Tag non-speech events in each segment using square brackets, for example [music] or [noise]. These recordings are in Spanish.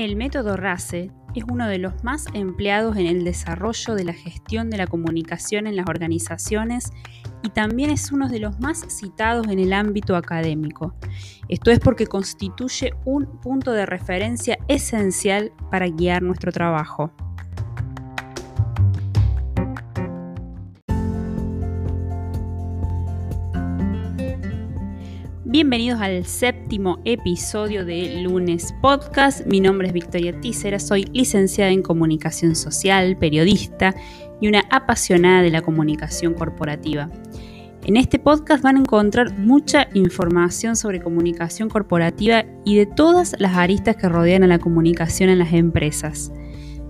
El método RACE es uno de los más empleados en el desarrollo de la gestión de la comunicación en las organizaciones y también es uno de los más citados en el ámbito académico. Esto es porque constituye un punto de referencia esencial para guiar nuestro trabajo. Bienvenidos al séptimo episodio de Lunes Podcast. Mi nombre es Victoria Tícera, soy licenciada en comunicación social, periodista y una apasionada de la comunicación corporativa. En este podcast van a encontrar mucha información sobre comunicación corporativa y de todas las aristas que rodean a la comunicación en las empresas.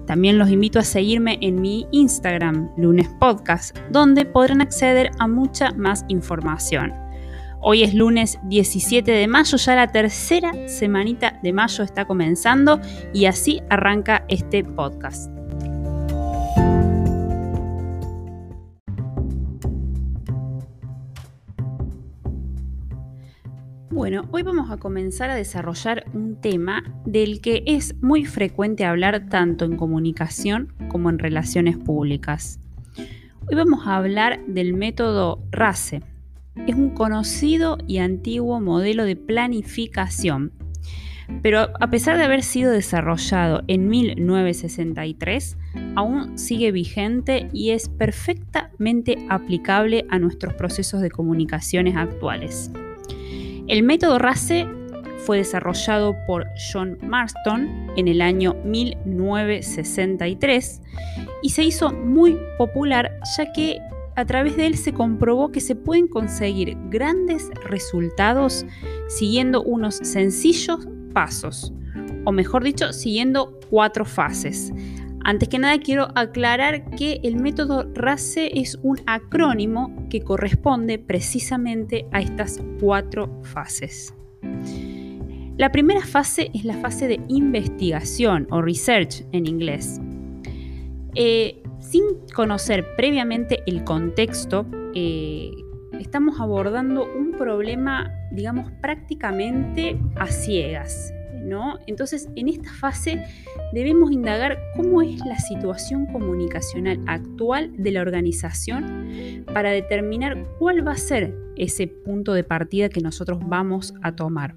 También los invito a seguirme en mi Instagram, Lunes Podcast, donde podrán acceder a mucha más información. Hoy es lunes 17 de mayo, ya la tercera semanita de mayo está comenzando y así arranca este podcast. Bueno, hoy vamos a comenzar a desarrollar un tema del que es muy frecuente hablar tanto en comunicación como en relaciones públicas. Hoy vamos a hablar del método RACE, es un conocido y antiguo modelo de planificación, pero a pesar de haber sido desarrollado en 1963, aún sigue vigente y es perfectamente aplicable a nuestros procesos de comunicaciones actuales. El método RACE fue desarrollado por John Marston en el año 1963 y se hizo muy popular ya que a través de él se comprobó que se pueden conseguir grandes resultados siguiendo unos sencillos pasos, o mejor dicho, siguiendo cuatro fases. Antes que nada quiero aclarar que el método RACE es un acrónimo que corresponde precisamente a estas cuatro fases. La primera fase es la fase de investigación o research en inglés. Eh, sin conocer previamente el contexto, eh, estamos abordando un problema, digamos, prácticamente a ciegas. ¿no? Entonces, en esta fase debemos indagar cómo es la situación comunicacional actual de la organización para determinar cuál va a ser ese punto de partida que nosotros vamos a tomar.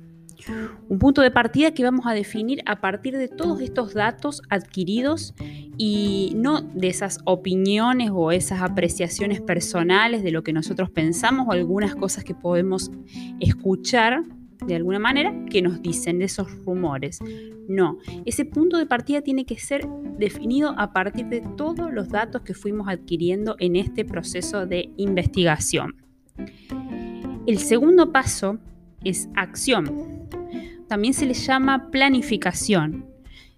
Un punto de partida que vamos a definir a partir de todos estos datos adquiridos y no de esas opiniones o esas apreciaciones personales de lo que nosotros pensamos o algunas cosas que podemos escuchar de alguna manera que nos dicen de esos rumores. No, ese punto de partida tiene que ser definido a partir de todos los datos que fuimos adquiriendo en este proceso de investigación. El segundo paso es acción. También se le llama planificación.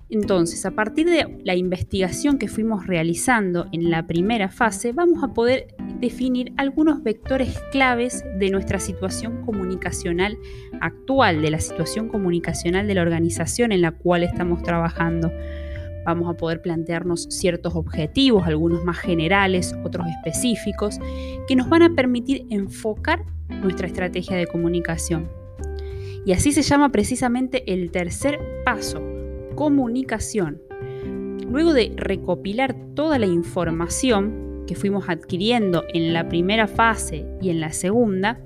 Entonces, a partir de la investigación que fuimos realizando en la primera fase, vamos a poder definir algunos vectores claves de nuestra situación comunicacional actual, de la situación comunicacional de la organización en la cual estamos trabajando. Vamos a poder plantearnos ciertos objetivos, algunos más generales, otros específicos, que nos van a permitir enfocar nuestra estrategia de comunicación. Y así se llama precisamente el tercer paso, comunicación. Luego de recopilar toda la información que fuimos adquiriendo en la primera fase y en la segunda,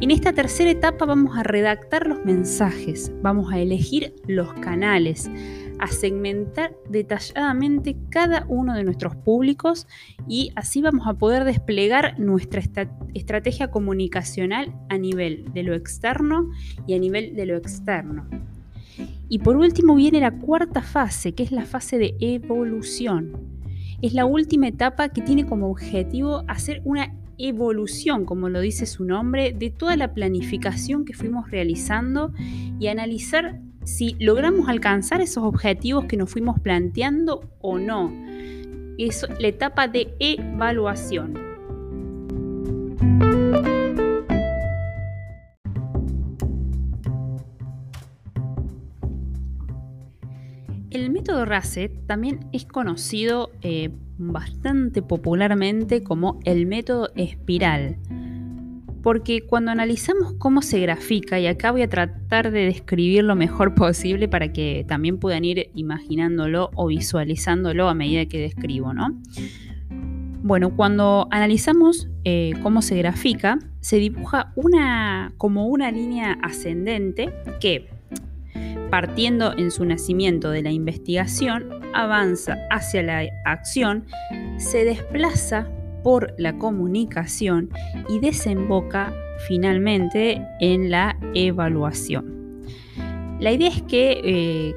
en esta tercera etapa vamos a redactar los mensajes, vamos a elegir los canales, a segmentar detalladamente cada uno de nuestros públicos y así vamos a poder desplegar nuestra estrategia comunicacional a nivel de lo externo y a nivel de lo externo. Y por último viene la cuarta fase, que es la fase de evolución. Es la última etapa que tiene como objetivo hacer una evolución, como lo dice su nombre, de toda la planificación que fuimos realizando y analizar si logramos alcanzar esos objetivos que nos fuimos planteando o no. Es la etapa de evaluación. El método RACE también es conocido eh, bastante popularmente como el método espiral. Porque cuando analizamos cómo se grafica, y acá voy a tratar de describir lo mejor [laughs] posible para que también puedan ir imaginándolo o visualizándolo a medida que describo, ¿no? Bueno, cuando analizamos eh, cómo se grafica, se dibuja una, como una línea ascendente que, partiendo en su nacimiento de la investigación, avanza hacia la acción, se desplaza por la comunicación y desemboca finalmente en la evaluación. La idea es que eh,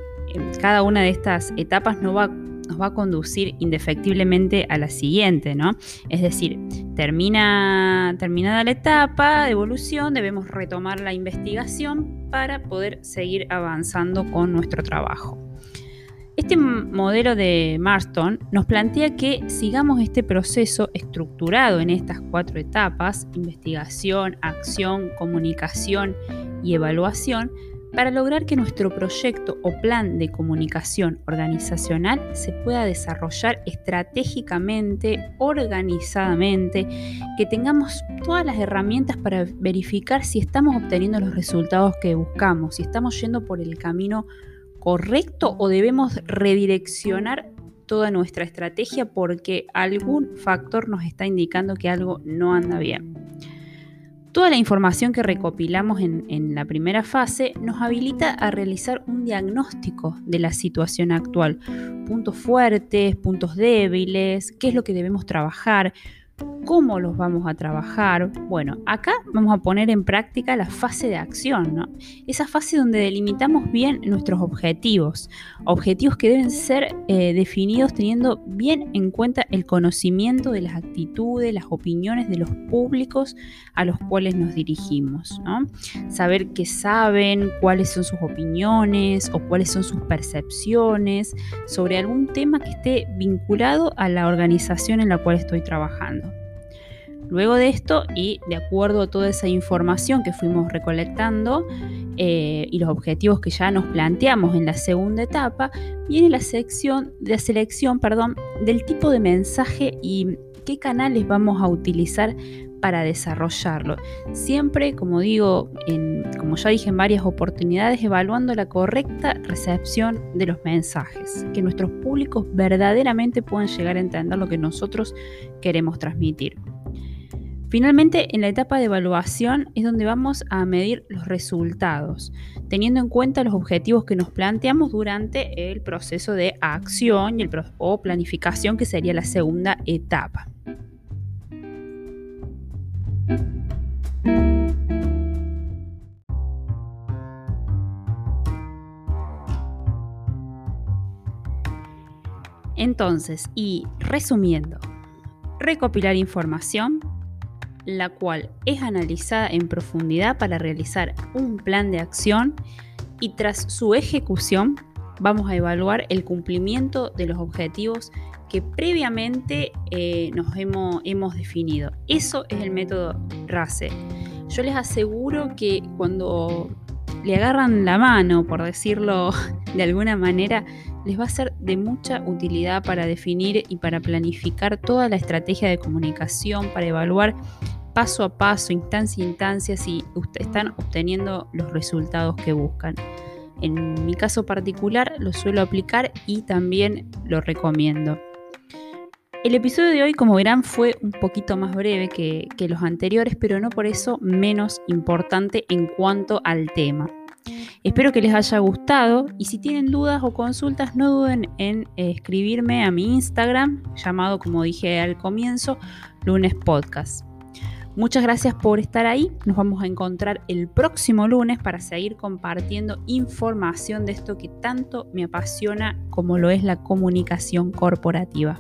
cada una de estas etapas va nos va a conducir indefectiblemente a la siguiente, ¿no? Es decir, termina, terminada la etapa de evolución, debemos retomar la investigación para poder seguir avanzando con nuestro trabajo. Este modelo de Marston nos plantea que sigamos este proceso estructurado en estas cuatro etapas, investigación, acción, comunicación y evaluación, para lograr que nuestro proyecto o plan de comunicación organizacional se pueda desarrollar estratégicamente, organizadamente, que tengamos todas las herramientas para verificar si estamos obteniendo los resultados que buscamos, si estamos yendo por el camino correcto o debemos redireccionar toda nuestra estrategia porque algún factor nos está indicando que algo no anda bien. Toda la información que recopilamos en, la primera fase nos habilita a realizar un diagnóstico de la situación actual, puntos fuertes, puntos débiles, qué es lo que debemos trabajar, ¿Cómo los vamos a trabajar? Bueno, acá vamos a poner en práctica la fase de acción, ¿no? Esa fase donde delimitamos bien nuestros objetivos, objetivos que deben ser eh, definidos teniendo bien en cuenta el conocimiento de las actitudes, las opiniones de los públicos a los cuales nos dirigimos, ¿no? Saber qué saben, cuáles son sus opiniones o cuáles son sus percepciones sobre algún tema que esté vinculado a la organización en la cual estoy trabajando. Luego de esto, y de acuerdo a toda esa información que fuimos recolectando eh, y los objetivos que ya nos planteamos en la segunda etapa, viene la, selección del tipo de mensaje y qué canales vamos a utilizar para desarrollarlo. Siempre, como digo, como ya dije en varias oportunidades, evaluando la correcta recepción de los mensajes, que nuestros públicos verdaderamente puedan llegar a entender lo que nosotros queremos transmitir. Finalmente, en la etapa de evaluación es donde vamos a medir los resultados, teniendo en cuenta los objetivos que nos planteamos durante el proceso de acción y el, o planificación, que sería la segunda etapa. Entonces, y resumiendo, recopilar información, la cual es analizada en profundidad para realizar un plan de acción y tras su ejecución vamos a evaluar el cumplimiento de los objetivos que previamente eh, nos hemos, hemos definido. Eso es el método RACE. Yo les aseguro que cuando le agarran la mano, por decirlo [laughs] de alguna manera, les va a ser de mucha utilidad para definir y para planificar toda la estrategia de comunicación, para evaluar paso a paso, instancia a instancia, si están obteniendo los resultados que buscan. En mi caso particular lo suelo aplicar y también lo recomiendo. El episodio de hoy, como verán, fue un poquito más breve que, que, los anteriores, pero no por eso menos importante en cuanto al tema. Espero que les haya gustado y si tienen dudas o consultas no duden en escribirme a mi Instagram, llamado como dije al comienzo, lunes podcast. Muchas gracias por estar ahí. Nos vamos a encontrar el próximo lunes para seguir compartiendo información de esto que tanto me apasiona como lo es la comunicación corporativa.